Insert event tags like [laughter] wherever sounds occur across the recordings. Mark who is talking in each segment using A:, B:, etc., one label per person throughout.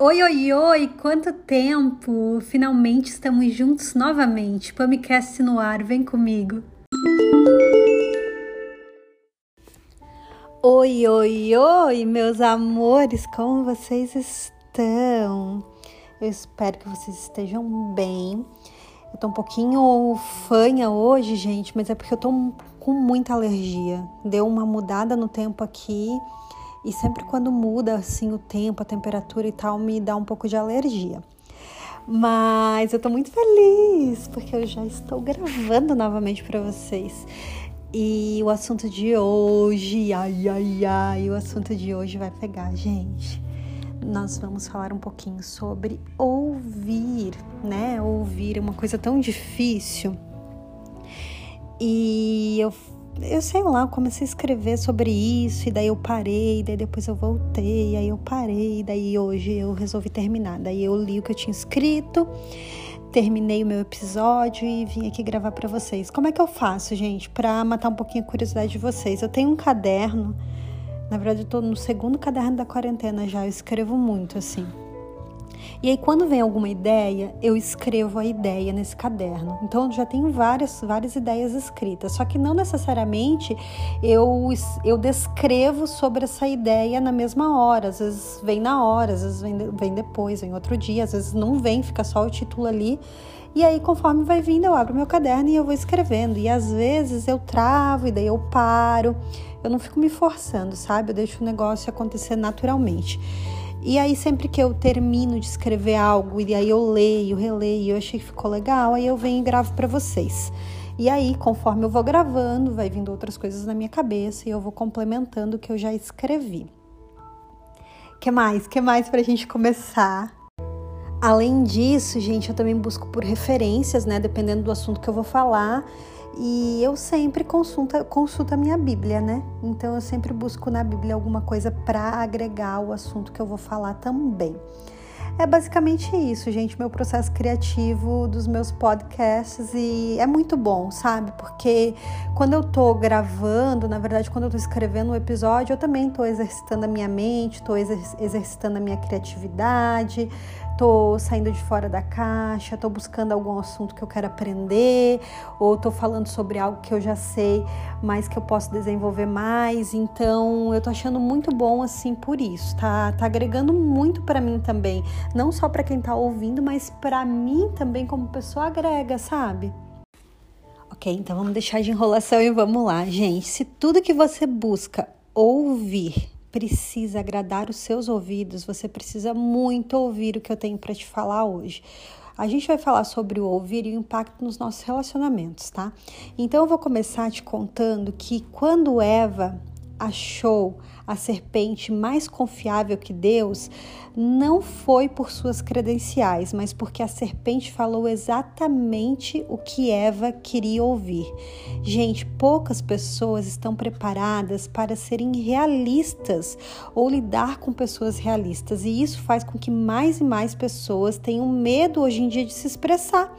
A: Oi, oi, oi! Quanto tempo! Finalmente estamos juntos novamente. Pamicast no ar, vem comigo. Oi, oi, oi, meus amores, como vocês estão? Eu espero que vocês estejam bem. Eu tô um pouquinho fanha hoje, gente, mas é porque eu tô com muita alergia. Deu uma mudada no tempo aqui e sempre quando muda assim o tempo, a temperatura e tal, me dá um pouco de alergia. Mas eu tô muito feliz porque eu já estou gravando novamente para vocês. E o assunto de hoje, ai ai ai, o assunto de hoje vai pegar, gente. Nós vamos falar um pouquinho sobre ouvir, né? Ouvir é uma coisa tão difícil. E eu eu sei lá, eu comecei a escrever sobre isso, e daí eu parei, daí depois eu voltei, aí eu parei, daí hoje eu resolvi terminar. Daí eu li o que eu tinha escrito, terminei o meu episódio e vim aqui gravar para vocês. Como é que eu faço, gente, para matar um pouquinho a curiosidade de vocês? Eu tenho um caderno, na verdade eu tô no segundo caderno da quarentena já, eu escrevo muito assim. E aí, quando vem alguma ideia, eu escrevo a ideia nesse caderno. Então, já tenho várias, várias ideias escritas, só que não necessariamente eu, eu descrevo sobre essa ideia na mesma hora. Às vezes vem na hora, às vezes vem, vem depois, vem outro dia, às vezes não vem, fica só o título ali. E aí, conforme vai vindo, eu abro meu caderno e eu vou escrevendo. E às vezes eu travo e daí eu paro. Eu não fico me forçando, sabe? Eu deixo o negócio acontecer naturalmente. E aí, sempre que eu termino de escrever algo e aí eu leio, releio, eu achei que ficou legal, aí eu venho e gravo para vocês. E aí, conforme eu vou gravando, vai vindo outras coisas na minha cabeça e eu vou complementando o que eu já escrevi. Que mais? Que mais pra gente começar? Além disso, gente, eu também busco por referências, né? Dependendo do assunto que eu vou falar. E eu sempre consulta, consulto a minha Bíblia, né? Então eu sempre busco na Bíblia alguma coisa para agregar o assunto que eu vou falar também. É basicamente isso, gente, meu processo criativo dos meus podcasts e é muito bom, sabe? Porque quando eu tô gravando, na verdade, quando eu tô escrevendo um episódio, eu também tô exercitando a minha mente, tô exercitando a minha criatividade, tô saindo de fora da caixa, tô buscando algum assunto que eu quero aprender, ou tô falando sobre algo que eu já sei, mas que eu posso desenvolver mais. Então, eu tô achando muito bom assim por isso, tá? Tá agregando muito para mim também, não só para quem tá ouvindo, mas para mim também como pessoa agrega, sabe? Ok, então vamos deixar de enrolação e vamos lá, gente. Se tudo que você busca ouvir precisa agradar os seus ouvidos, você precisa muito ouvir o que eu tenho para te falar hoje. A gente vai falar sobre o ouvir e o impacto nos nossos relacionamentos, tá? Então eu vou começar te contando que quando Eva achou a serpente mais confiável que Deus, não foi por suas credenciais, mas porque a serpente falou exatamente o que Eva queria ouvir. Gente, poucas pessoas estão preparadas para serem realistas ou lidar com pessoas realistas, e isso faz com que mais e mais pessoas tenham medo hoje em dia de se expressar,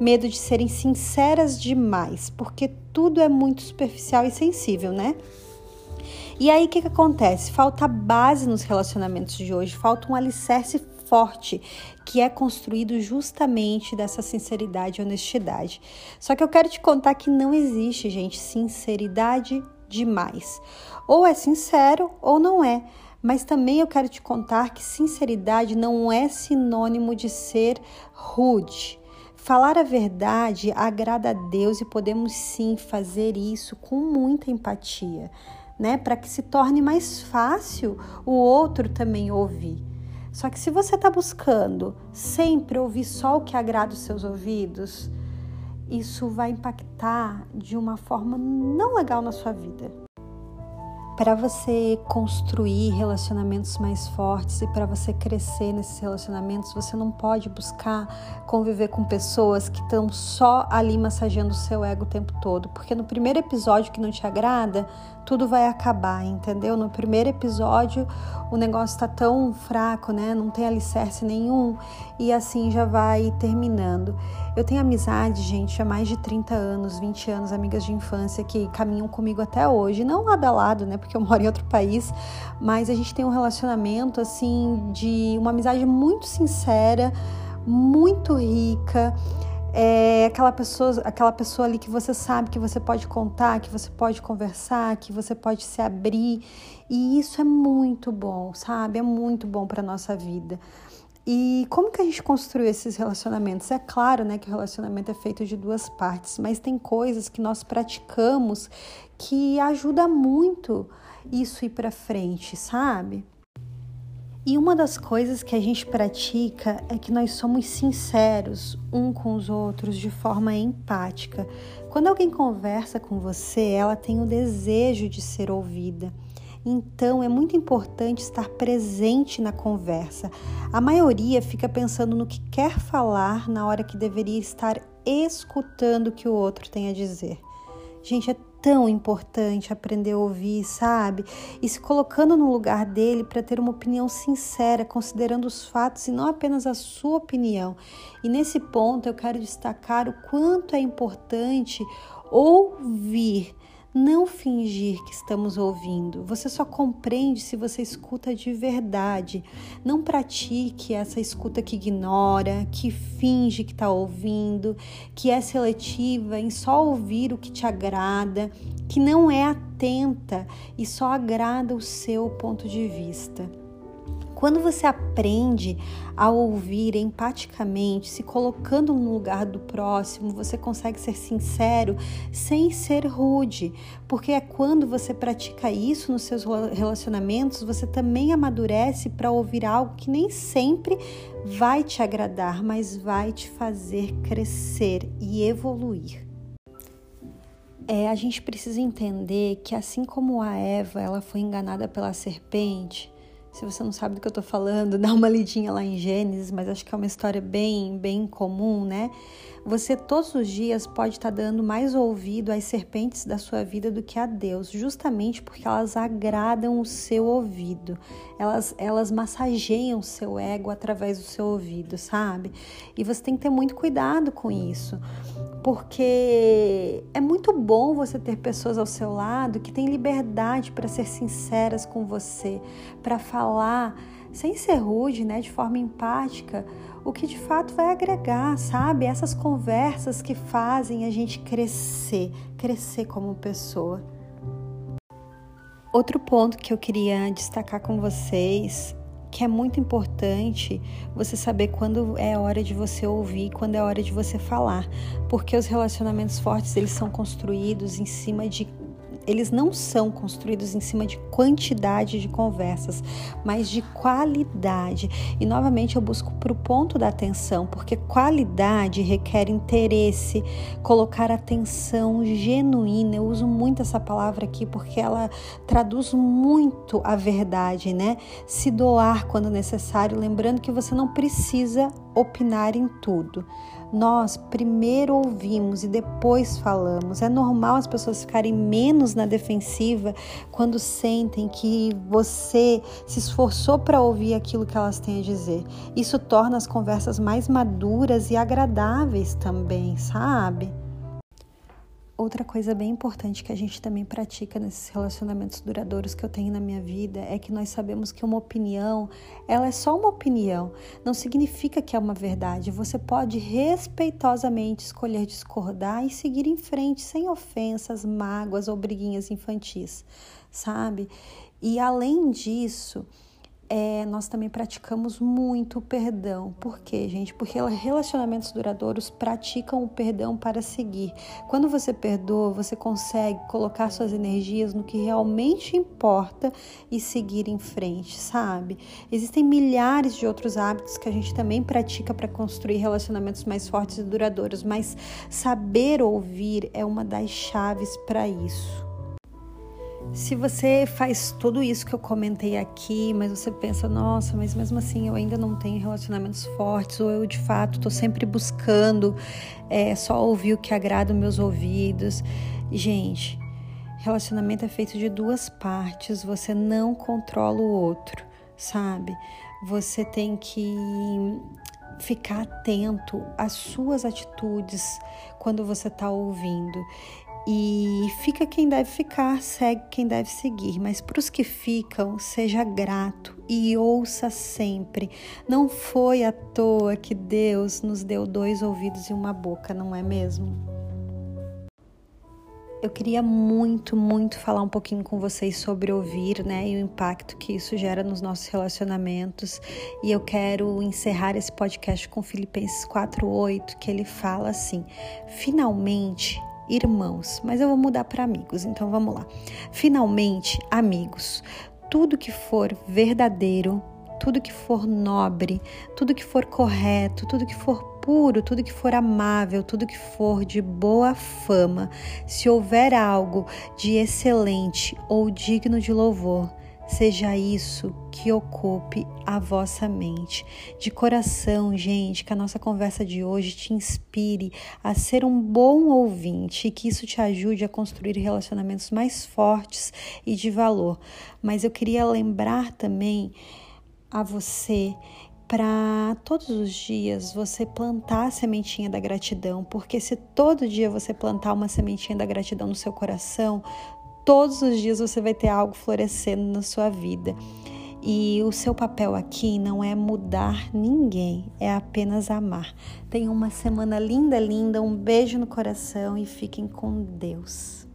A: medo de serem sinceras demais, porque tudo é muito superficial e sensível, né? E aí o que, que acontece? Falta base nos relacionamentos de hoje, falta um alicerce forte que é construído justamente dessa sinceridade e honestidade. Só que eu quero te contar que não existe, gente, sinceridade demais. Ou é sincero ou não é. Mas também eu quero te contar que sinceridade não é sinônimo de ser rude. Falar a verdade agrada a Deus e podemos sim fazer isso com muita empatia né? Para que se torne mais fácil o outro também ouvir. Só que se você está buscando sempre ouvir só o que agrada os seus ouvidos, isso vai impactar de uma forma não legal na sua vida para você construir relacionamentos mais fortes e para você crescer nesses relacionamentos, você não pode buscar conviver com pessoas que estão só ali massageando o seu ego o tempo todo, porque no primeiro episódio que não te agrada, tudo vai acabar, entendeu? No primeiro episódio, o negócio está tão fraco, né? Não tem alicerce nenhum e assim já vai terminando. Eu tenho amizade, gente, há mais de 30 anos, 20 anos, amigas de infância que caminham comigo até hoje, não lado a lado, né, porque eu [laughs] moro em outro país, mas a gente tem um relacionamento assim de uma amizade muito sincera, muito rica. É aquela pessoa, aquela pessoa ali que você sabe que você pode contar, que você pode conversar, que você pode se abrir. E isso é muito bom, sabe? É muito bom para nossa vida. E como que a gente construiu esses relacionamentos? É claro, né, que o relacionamento é feito de duas partes, mas tem coisas que nós praticamos que ajuda muito isso ir para frente, sabe? E uma das coisas que a gente pratica é que nós somos sinceros um com os outros de forma empática. Quando alguém conversa com você, ela tem o desejo de ser ouvida. Então é muito importante estar presente na conversa. A maioria fica pensando no que quer falar na hora que deveria estar escutando o que o outro tem a dizer. Gente, é tão importante aprender a ouvir, sabe? E se colocando no lugar dele para ter uma opinião sincera, considerando os fatos e não apenas a sua opinião. E nesse ponto eu quero destacar o quanto é importante ouvir não fingir que estamos ouvindo. Você só compreende se você escuta de verdade. Não pratique essa escuta que ignora, que finge que está ouvindo, que é seletiva em só ouvir o que te agrada, que não é atenta e só agrada o seu ponto de vista. Quando você aprende a ouvir empaticamente, se colocando no lugar do próximo, você consegue ser sincero sem ser rude, porque é quando você pratica isso nos seus relacionamentos, você também amadurece para ouvir algo que nem sempre vai te agradar, mas vai te fazer crescer e evoluir. É, a gente precisa entender que assim como a Eva, ela foi enganada pela serpente, se você não sabe do que eu tô falando, [laughs] dá uma lidinha lá em Gênesis, mas acho que é uma história bem, bem comum, né? Você todos os dias pode estar tá dando mais ouvido às serpentes da sua vida do que a Deus, justamente porque elas agradam o seu ouvido. Elas, elas massageiam o seu ego através do seu ouvido, sabe? E você tem que ter muito cuidado com isso porque é muito bom você ter pessoas ao seu lado que têm liberdade para ser sinceras com você, para falar sem ser rude, né, de forma empática, o que de fato vai agregar, sabe? Essas conversas que fazem a gente crescer, crescer como pessoa. Outro ponto que eu queria destacar com vocês que é muito importante você saber quando é hora de você ouvir, quando é hora de você falar, porque os relacionamentos fortes eles são construídos em cima de eles não são construídos em cima de quantidade de conversas, mas de qualidade. E novamente eu busco para o ponto da atenção, porque qualidade requer interesse, colocar atenção genuína. Eu uso muito essa palavra aqui porque ela traduz muito a verdade, né? Se doar quando necessário, lembrando que você não precisa opinar em tudo nós primeiro ouvimos e depois falamos. É normal as pessoas ficarem menos na defensiva quando sentem que você se esforçou para ouvir aquilo que elas têm a dizer. Isso torna as conversas mais maduras e agradáveis também, sabe? Outra coisa bem importante que a gente também pratica nesses relacionamentos duradouros que eu tenho na minha vida é que nós sabemos que uma opinião, ela é só uma opinião, não significa que é uma verdade. Você pode respeitosamente escolher discordar e seguir em frente sem ofensas, mágoas ou briguinhas infantis, sabe? E além disso, é, nós também praticamos muito o perdão. Por quê, gente? Porque relacionamentos duradouros praticam o perdão para seguir. Quando você perdoa, você consegue colocar suas energias no que realmente importa e seguir em frente, sabe? Existem milhares de outros hábitos que a gente também pratica para construir relacionamentos mais fortes e duradouros, mas saber ouvir é uma das chaves para isso. Se você faz tudo isso que eu comentei aqui, mas você pensa, nossa, mas mesmo assim eu ainda não tenho relacionamentos fortes, ou eu de fato estou sempre buscando é, só ouvir o que agrada os meus ouvidos. Gente, relacionamento é feito de duas partes, você não controla o outro, sabe? Você tem que ficar atento às suas atitudes quando você está ouvindo. E fica quem deve ficar, segue quem deve seguir. Mas para os que ficam, seja grato e ouça sempre. Não foi à toa que Deus nos deu dois ouvidos e uma boca, não é mesmo? Eu queria muito, muito falar um pouquinho com vocês sobre ouvir, né, e o impacto que isso gera nos nossos relacionamentos. E eu quero encerrar esse podcast com Filipenses 4:8, que ele fala assim: "Finalmente, irmãos, mas eu vou mudar para amigos, então vamos lá. Finalmente, amigos, tudo que for verdadeiro, tudo que for nobre, tudo que for correto, tudo que for puro, tudo que for amável, tudo que for de boa fama, se houver algo de excelente ou digno de louvor, seja isso que ocupe a vossa mente. De coração, gente, que a nossa conversa de hoje te inspire a ser um bom ouvinte e que isso te ajude a construir relacionamentos mais fortes e de valor. Mas eu queria lembrar também a você para todos os dias você plantar a sementinha da gratidão, porque se todo dia você plantar uma sementinha da gratidão no seu coração, todos os dias você vai ter algo florescendo na sua vida. E o seu papel aqui não é mudar ninguém, é apenas amar. Tenham uma semana linda, linda, um beijo no coração e fiquem com Deus.